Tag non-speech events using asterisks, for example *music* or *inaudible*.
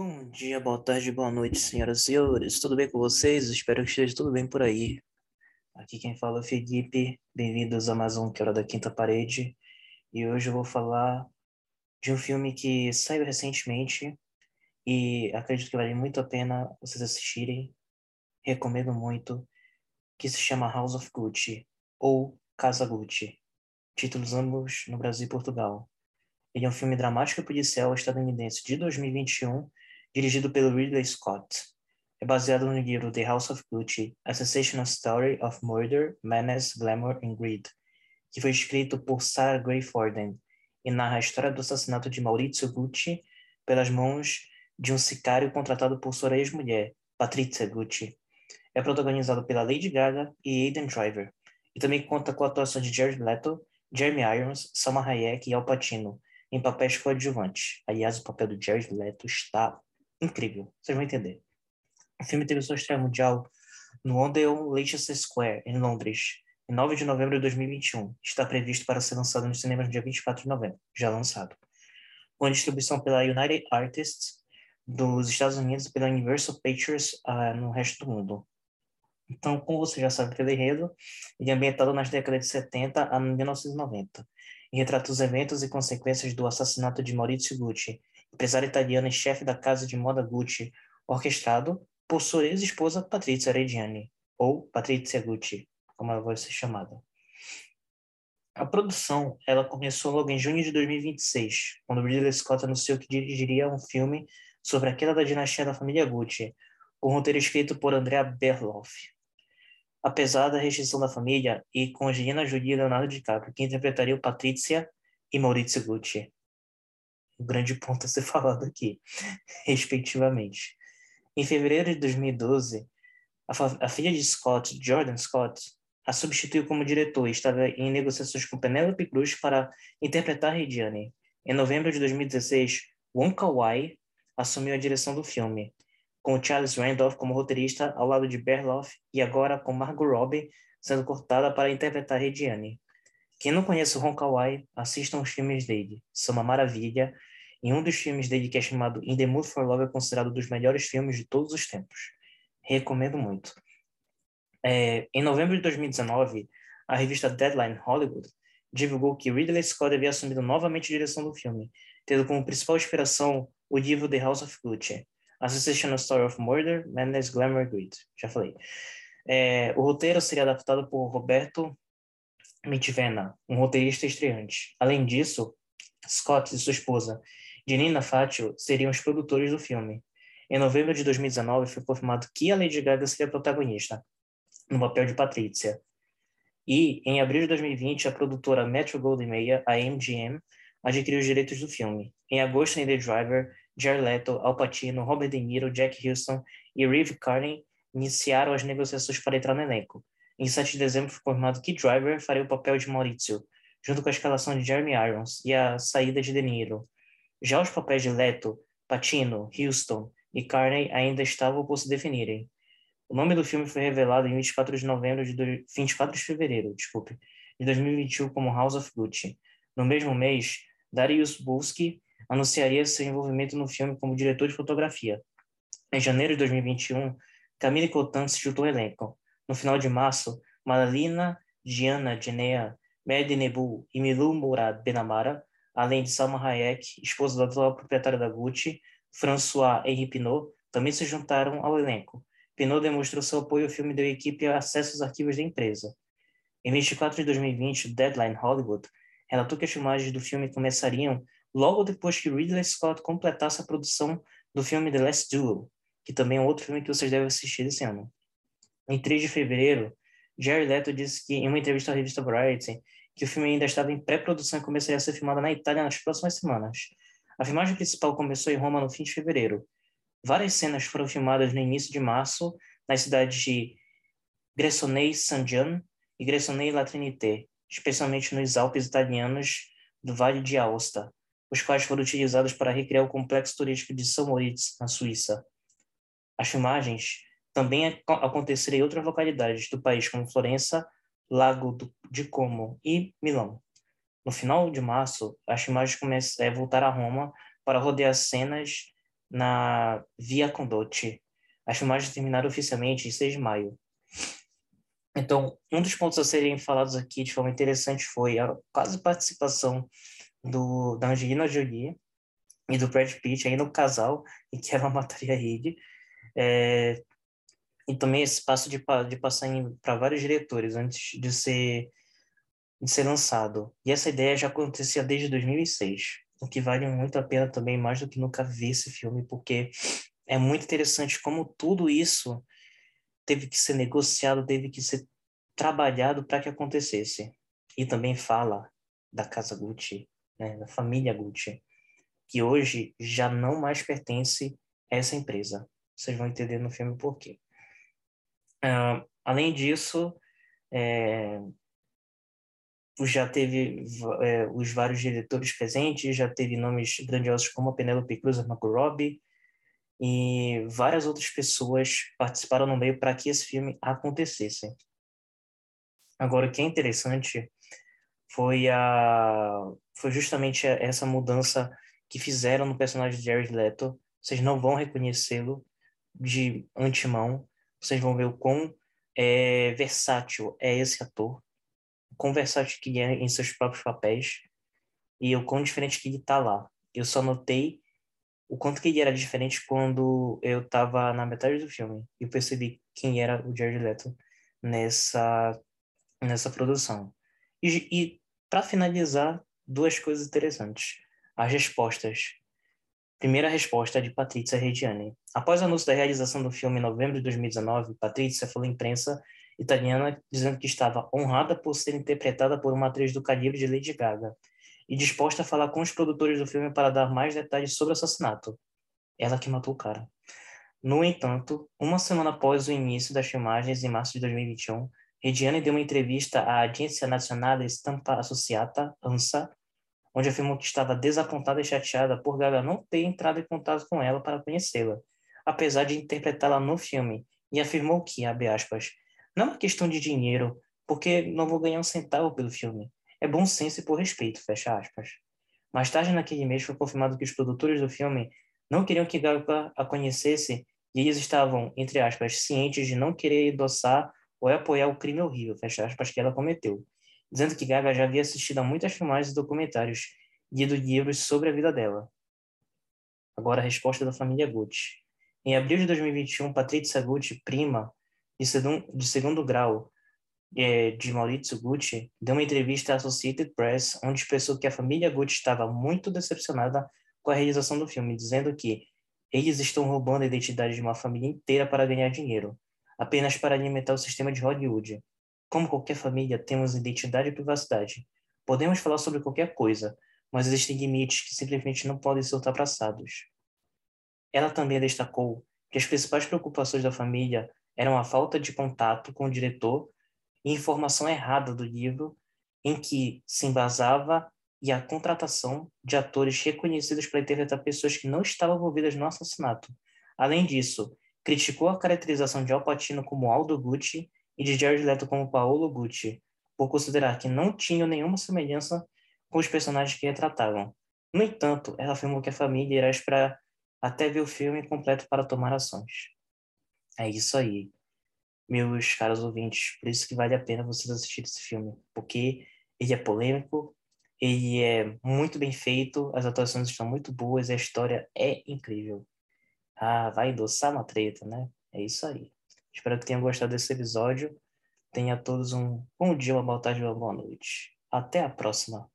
Bom dia, boa tarde, boa noite, senhoras e senhores. Tudo bem com vocês? Espero que esteja tudo bem por aí. Aqui quem fala é o Felipe. Bem-vindos a mais um Que Hora da Quinta Parede. E hoje eu vou falar de um filme que saiu recentemente e acredito que vale muito a pena vocês assistirem. Recomendo muito. Que se chama House of Gucci ou Casa Gucci. Títulos ambos no Brasil e Portugal. Ele é um filme dramático policial estadunidense de 2021 dirigido pelo Ridley Scott. É baseado no livro The House of Gucci, A Sensational Story of Murder, Menace, Glamour and Greed, que foi escrito por Sarah Gray Forden e narra a história do assassinato de Maurizio Gucci pelas mãos de um sicário contratado por sua ex-mulher, Patrizia Gucci. É protagonizado pela Lady Gaga e Aidan Driver, e também conta com a atuação de Jared Leto, Jeremy Irons, Salma Hayek e Al Pacino, em papéis coadjuvantes. Aliás, o papel do Jared Leto está incrível, vocês vão entender. O filme teve sua estreia mundial no Odeon Leicester Square, em Londres, em 9 de novembro de 2021. Está previsto para ser lançado nos cinemas no dia 24 de novembro, já lançado. Com distribuição pela United Artists dos Estados Unidos e pela Universal Pictures uh, no resto do mundo. Então, como você já sabe pelo enredo, ele é ambientado nas décadas de 70 a 1990 e retrata os eventos e consequências do assassinato de Maurizio Gucci, empresário italiano e chefe da casa de moda Gucci, orquestrado por sua ex-esposa Patrizia Reggiani, ou Patrizia Gucci, como ela vai ser chamada. A produção ela começou logo em junho de 2026, quando Ridley Scott anunciou que dirigiria um filme sobre a queda da dinastia da família Gucci, com um roteiro escrito por Andrea Berloff. Apesar da restrição da família, e com Angelina Jolie e Leonardo DiCaprio, que interpretariam Patrizia e Maurizio Gucci o grande ponto a ser falado aqui, respectivamente. Em fevereiro de 2012, a, a filha de Scott, Jordan Scott, a substituiu como diretor e estava em negociações com Penelope Cruz para interpretar Regiane. Em novembro de 2016, Wong Kar-wai assumiu a direção do filme, com Charles Randolph como roteirista ao lado de Berloff e agora com Margot Robbie sendo cortada para interpretar Regiane. Quem não conhece o Ron Kawai, assistam os filmes dele. São uma maravilha. E um dos filmes dele, que é chamado In the Mood for Love, é considerado um dos melhores filmes de todos os tempos. Recomendo muito. É, em novembro de 2019, a revista Deadline Hollywood divulgou que Ridley Scott havia assumido novamente a direção do filme, tendo como principal inspiração o livro The House of Gucci, A Sensational Story of Murder, Madness, Glamour Greed. Já falei. É, o roteiro seria adaptado por Roberto Mitvena, um roteirista estreante. Além disso, Scott e sua esposa, Janina Fatio, seriam os produtores do filme. Em novembro de 2019, foi confirmado que a Lady Gaga seria a protagonista, no papel de Patrícia. E, em abril de 2020, a produtora Metro Goldwyn Mayer, a MGM, adquiriu os direitos do filme. Em agosto, em The Driver, Jared Leto, Al Pacino, Robert De Niro, Jack Houston e Reeve Carney iniciaram as negociações para entrar no elenco. Em 7 de dezembro foi confirmado que Driver faria o papel de Maurizio, junto com a escalação de Jeremy Irons e a saída de De Niro. Já os papéis de Leto, Pacino, Houston e Carney ainda estavam por se definirem. O nome do filme foi revelado em 24 de novembro de do... 24 de fevereiro, desculpe, de 2021 como House of Gucci. No mesmo mês, Darius Bulski anunciaria seu envolvimento no filme como diretor de fotografia. Em janeiro de 2021, Camille Cotan se juntou ao elenco. No final de março, Maralina Diana Genea, Mehdi Nebu e Milu Murad Benamara, além de Salma Hayek, esposa da atual proprietária da Gucci, François Henri Pinot, também se juntaram ao elenco. Pinot demonstrou seu apoio ao filme e deu à equipe acesso aos arquivos da empresa. Em 24 de 2020, Deadline Hollywood relatou que as filmagens do filme começariam logo depois que Ridley Scott completasse a produção do filme The Last Duel, que também é outro filme que vocês devem assistir esse ano. Em 3 de fevereiro, Jerry Leto disse que, em uma entrevista à revista Variety, que o filme ainda estava em pré-produção e começaria a ser filmado na Itália nas próximas semanas. A filmagem principal começou em Roma no fim de fevereiro. Várias cenas foram filmadas no início de março nas cidades de Gressoney-Saint-Jean e Gressoney-La Trinité, especialmente nos Alpes italianos do Vale de Aosta, os quais foram utilizados para recriar o complexo turístico de São Moritz, na Suíça. As filmagens também aconteceram em outras localidades do país, como Florença, Lago de Como e Milão. No final de março, as filmagens começam a voltar a Roma para rodear cenas na Via Condotte. As filmagens terminaram oficialmente em 6 de maio. Então, um dos pontos a serem falados aqui de forma interessante foi a quase participação do, da Angelina Jolie e do Brad Pitt aí no casal em que ela *laughs* mataria ele. É, e também esse passo de, de passar para vários diretores antes de ser, de ser lançado. E essa ideia já acontecia desde 2006, o que vale muito a pena também, mais do que nunca ver esse filme, porque é muito interessante como tudo isso teve que ser negociado, teve que ser trabalhado para que acontecesse. E também fala da casa Gucci, né, da família Gucci, que hoje já não mais pertence a essa empresa. Vocês vão entender no filme por quê. Uh, além disso, é, já teve é, os vários diretores presentes, já teve nomes grandiosos como a Penelope Cruz, a Margot Robbie, e várias outras pessoas participaram no meio para que esse filme acontecesse. Agora, o que é interessante foi a foi justamente essa mudança que fizeram no personagem de Jared Leto. Vocês não vão reconhecê-lo de antemão. Vocês vão ver o quão é, versátil é esse ator, o quão versátil que é em seus próprios papéis e o quão diferente que ele está lá. Eu só notei o quanto que ele era diferente quando eu estava na metade do filme e percebi quem era o Jared Leto nessa nessa produção. E, e para finalizar, duas coisas interessantes. As respostas. Primeira resposta é de Patrícia Reggiani. Após o anúncio da realização do filme em novembro de 2019, Patrícia falou à imprensa italiana dizendo que estava honrada por ser interpretada por uma atriz do calibre de Lady Gaga e disposta a falar com os produtores do filme para dar mais detalhes sobre o assassinato. Ela que matou o cara. No entanto, uma semana após o início das filmagens, em março de 2021, Reggiani deu uma entrevista à Agência Nacional Stampa Associata, ANSA, onde afirmou que estava desapontada e chateada por Gaga não ter entrado em contato com ela para conhecê-la, apesar de interpretá-la no filme, e afirmou que, abre aspas, não é questão de dinheiro, porque não vou ganhar um centavo pelo filme. É bom senso e por respeito, fecha aspas. Mais tarde naquele mês foi confirmado que os produtores do filme não queriam que Gaga a conhecesse e eles estavam, entre aspas, cientes de não querer endossar ou apoiar o crime horrível, fecha aspas, que ela cometeu, dizendo que Gaga já havia assistido a muitas filmagens e documentários e livros sobre a vida dela. Agora a resposta da família Gucci. Em abril de 2021, Patrícia Gucci, prima de segundo, de segundo grau é, de Maurizio Gucci, deu uma entrevista à Associated Press, onde expressou que a família Gucci estava muito decepcionada com a realização do filme, dizendo que eles estão roubando a identidade de uma família inteira para ganhar dinheiro, apenas para alimentar o sistema de Hollywood. Como qualquer família, temos identidade e privacidade. Podemos falar sobre qualquer coisa, mas existem limites que simplesmente não podem ser ultrapassados. Ela também destacou que as principais preocupações da família eram a falta de contato com o diretor e informação errada do livro em que se embasava e a contratação de atores reconhecidos para interpretar pessoas que não estavam envolvidas no assassinato. Além disso, criticou a caracterização de Al Pacino como Aldo Gucci e de Jared Leto como Paolo Gucci, por considerar que não tinham nenhuma semelhança com os personagens que retratavam. No entanto, ela afirmou que a família irá esperar até ver o filme completo para tomar ações. É isso aí meus caros ouvintes. Por isso que vale a pena vocês assistirem esse filme, porque ele é polêmico, ele é muito bem feito, as atuações estão muito boas a história é incrível. Ah, vai endossar uma treta, né? É isso aí. Espero que tenham gostado desse episódio. Tenha a todos um bom dia, uma boa tarde, uma boa noite. Até a próxima.